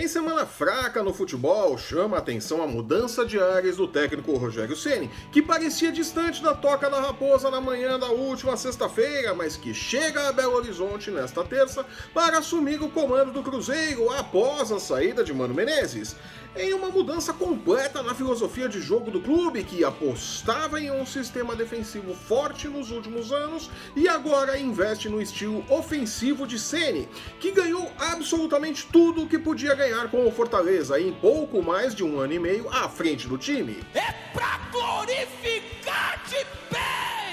Em semana fraca no futebol, chama a atenção a mudança de ares do técnico Rogério Ceni, que parecia distante da toca da raposa na manhã da última sexta-feira, mas que chega a Belo Horizonte nesta terça para assumir o comando do Cruzeiro após a saída de Mano Menezes. Em uma mudança completa na filosofia de jogo do clube, que apostava em um sistema defensivo forte nos últimos anos e agora investe no estilo ofensivo de Ceni, que ganhou absolutamente tudo o que podia ganhar com o Fortaleza em pouco mais de um ano e meio à frente do time. É pra glorificar de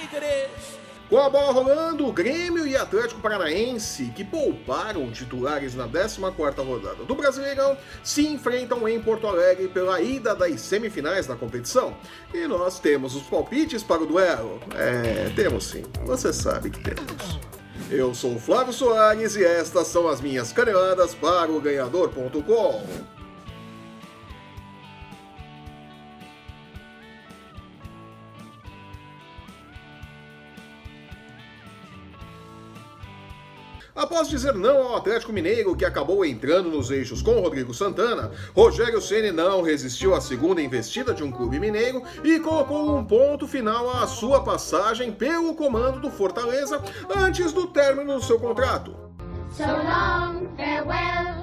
igreja! Com a bola rolando, o Grêmio e Atlético Paranaense, que pouparam titulares na 14ª rodada do Brasileirão, se enfrentam em Porto Alegre pela ida das semifinais da competição. E nós temos os palpites para o duelo. É, temos sim. Você sabe que temos. Eu sou o Flávio Soares e estas são as minhas caneladas para o ganhador.com. Após dizer não ao Atlético Mineiro, que acabou entrando nos eixos com Rodrigo Santana, Rogério Ceni não resistiu à segunda investida de um clube mineiro e colocou um ponto final à sua passagem pelo comando do Fortaleza antes do término do seu contrato. So long, farewell,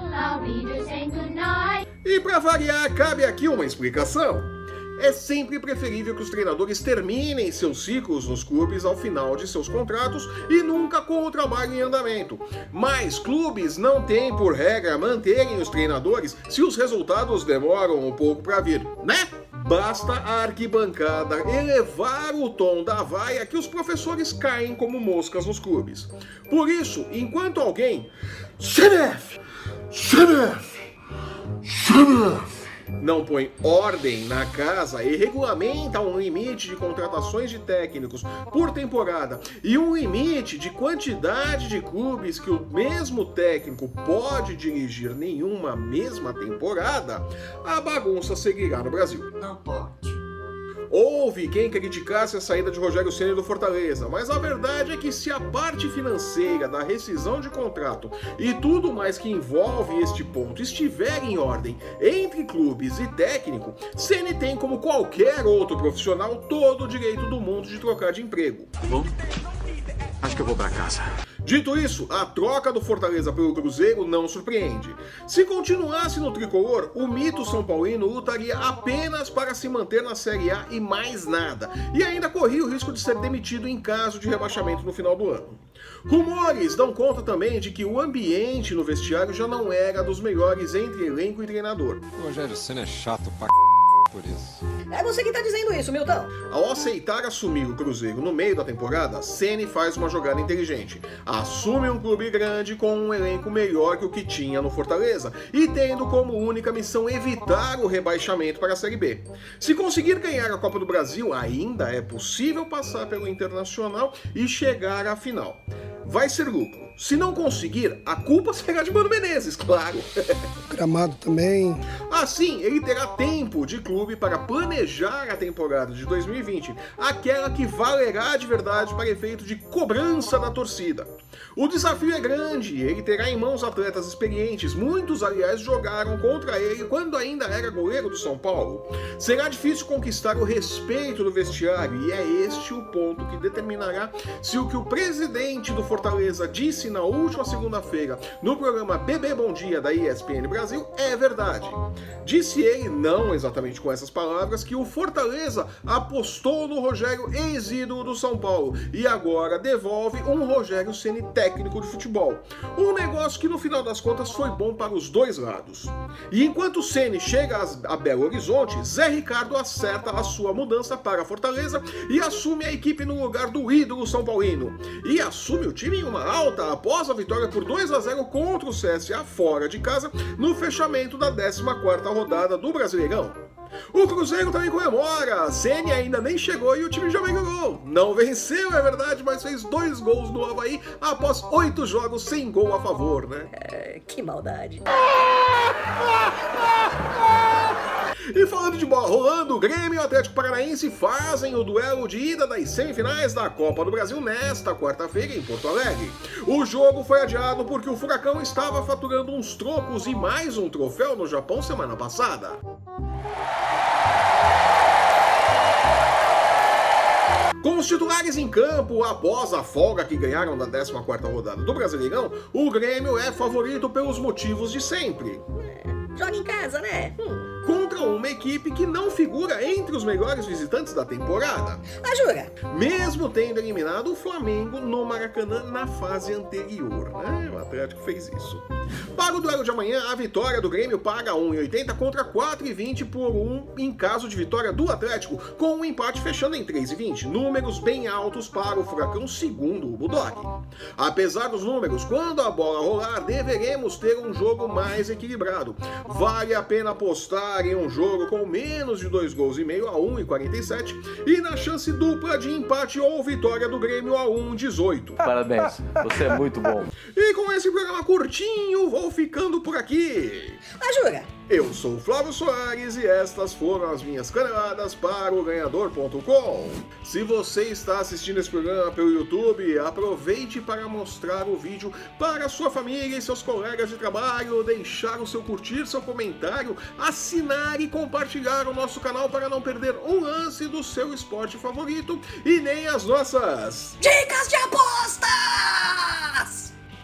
e para variar, cabe aqui uma explicação. É sempre preferível que os treinadores terminem seus ciclos nos clubes ao final de seus contratos e nunca com o trabalho em andamento. Mas clubes não têm por regra manterem os treinadores se os resultados demoram um pouco para vir, né? Basta a arquibancada elevar o tom da vaia que os professores caem como moscas nos clubes. Por isso, enquanto alguém. CNF! CNF! CNF! Não põe ordem na casa e regulamenta um limite de contratações de técnicos por temporada e um limite de quantidade de clubes que o mesmo técnico pode dirigir nenhuma mesma temporada, a bagunça seguirá no Brasil. Não pode. Houve quem criticasse a saída de Rogério Ceni do Fortaleza, mas a verdade é que se a parte financeira da rescisão de contrato e tudo mais que envolve este ponto estiver em ordem entre clubes e técnico, Ceni tem como qualquer outro profissional todo o direito do mundo de trocar de emprego. Tá bom? Acho que eu vou para casa. Dito isso, a troca do Fortaleza pelo Cruzeiro não surpreende. Se continuasse no tricolor, o mito São Paulino lutaria apenas para se manter na Série A e mais nada, e ainda corria o risco de ser demitido em caso de rebaixamento no final do ano. Rumores dão conta também de que o ambiente no vestiário já não era dos melhores entre elenco e treinador. O Rogério Senna é chato pra por isso. É você que tá dizendo isso, Milton. Ao aceitar assumir o Cruzeiro no meio da temporada, Ceni faz uma jogada inteligente. Assume um clube grande com um elenco melhor que o que tinha no Fortaleza e tendo como única missão evitar o rebaixamento para a Série B. Se conseguir ganhar a Copa do Brasil, ainda é possível passar pelo Internacional e chegar à final vai ser lucro. Se não conseguir, a culpa será de Mano Menezes, claro. Gramado também. Assim, ele terá tempo de clube para planejar a temporada de 2020, aquela que valerá de verdade para efeito de cobrança da torcida. O desafio é grande, ele terá em mãos atletas experientes, muitos, aliás, jogaram contra ele quando ainda era goleiro do São Paulo. Será difícil conquistar o respeito do vestiário, e é este o ponto que determinará se o que o presidente do Fortaleza disse na última segunda-feira no programa Bebê Bom Dia da ESPN Brasil é verdade. Disse ele, não exatamente com essas palavras, que o Fortaleza apostou no Rogério ex-ídolo do São Paulo e agora devolve um Rogério Ceni técnico de futebol. Um negócio que no final das contas foi bom para os dois lados. E enquanto Ceni chega a Belo Horizonte, Zé Ricardo acerta a sua mudança para Fortaleza e assume a equipe no lugar do ídolo São Paulino. E assume o time em uma alta após a vitória por 2 a 0 contra o CSA fora de casa no fechamento da 14ª rodada do Brasileirão. O Cruzeiro também comemora. A Ceni ainda nem chegou e o time já vem gol. Não venceu, é verdade, mas fez dois gols no Havaí após oito jogos sem gol a favor, né? É, que maldade. E falando de bola rolando, Grêmio e Atlético Paranaense fazem o duelo de ida das semifinais da Copa do Brasil nesta quarta-feira em Porto Alegre. O jogo foi adiado porque o Furacão estava faturando uns trocos e mais um troféu no Japão semana passada. Com os titulares em campo, após a folga que ganharam na 14ª rodada do Brasileirão, o Grêmio é favorito pelos motivos de sempre. Joga em casa, né? Hum. Contra uma equipe que não figura entre os melhores visitantes da temporada. Ah, jura? Mesmo tendo eliminado o Flamengo no Maracanã na fase anterior. Né? O Atlético fez isso. Para o duelo de amanhã, a vitória do Grêmio paga 1,80 contra 4,20 por 1 em caso de vitória do Atlético, com o um empate fechando em 3,20. Números bem altos para o Furacão, segundo o Bulldog. Apesar dos números, quando a bola rolar, deveremos ter um jogo mais equilibrado. Vale a pena apostar em um jogo com menos de 2 gols e meio a 1,47 e na chance dupla de empate ou vitória do Grêmio a 1,18. Parabéns, você é muito bom. E com esse programa curtinho, vou ficando por aqui. Ah, jura? Eu sou o Flávio Soares e estas foram as minhas caneladas para o ganhador.com. Se você está assistindo esse programa pelo YouTube, aproveite para mostrar o vídeo para sua família e seus colegas de trabalho, deixar o seu curtir, seu comentário, assinar e compartilhar o nosso canal para não perder um lance do seu esporte favorito e nem as nossas dicas de apostas!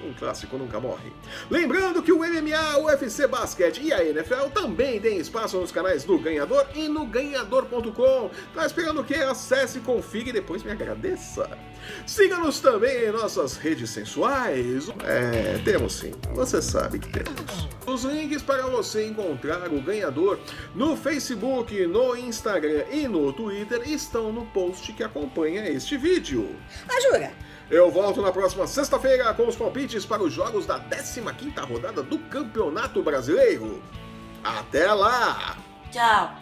Um clássico nunca morre. Lembrando que o MMA, o UFC Basquete e a NFL também têm espaço nos canais do Ganhador e no ganhador.com. Tá esperando o quê? Acesse, confira e depois me agradeça. Siga-nos também em nossas redes sensuais. É, temos sim, você sabe que temos. Os links para você encontrar o ganhador no Facebook, no Instagram e no Twitter estão no post que acompanha este vídeo. Ah, jura? Eu volto na próxima sexta-feira com os palpites para os jogos da 15ª rodada do Campeonato Brasileiro. Até lá! Tchau!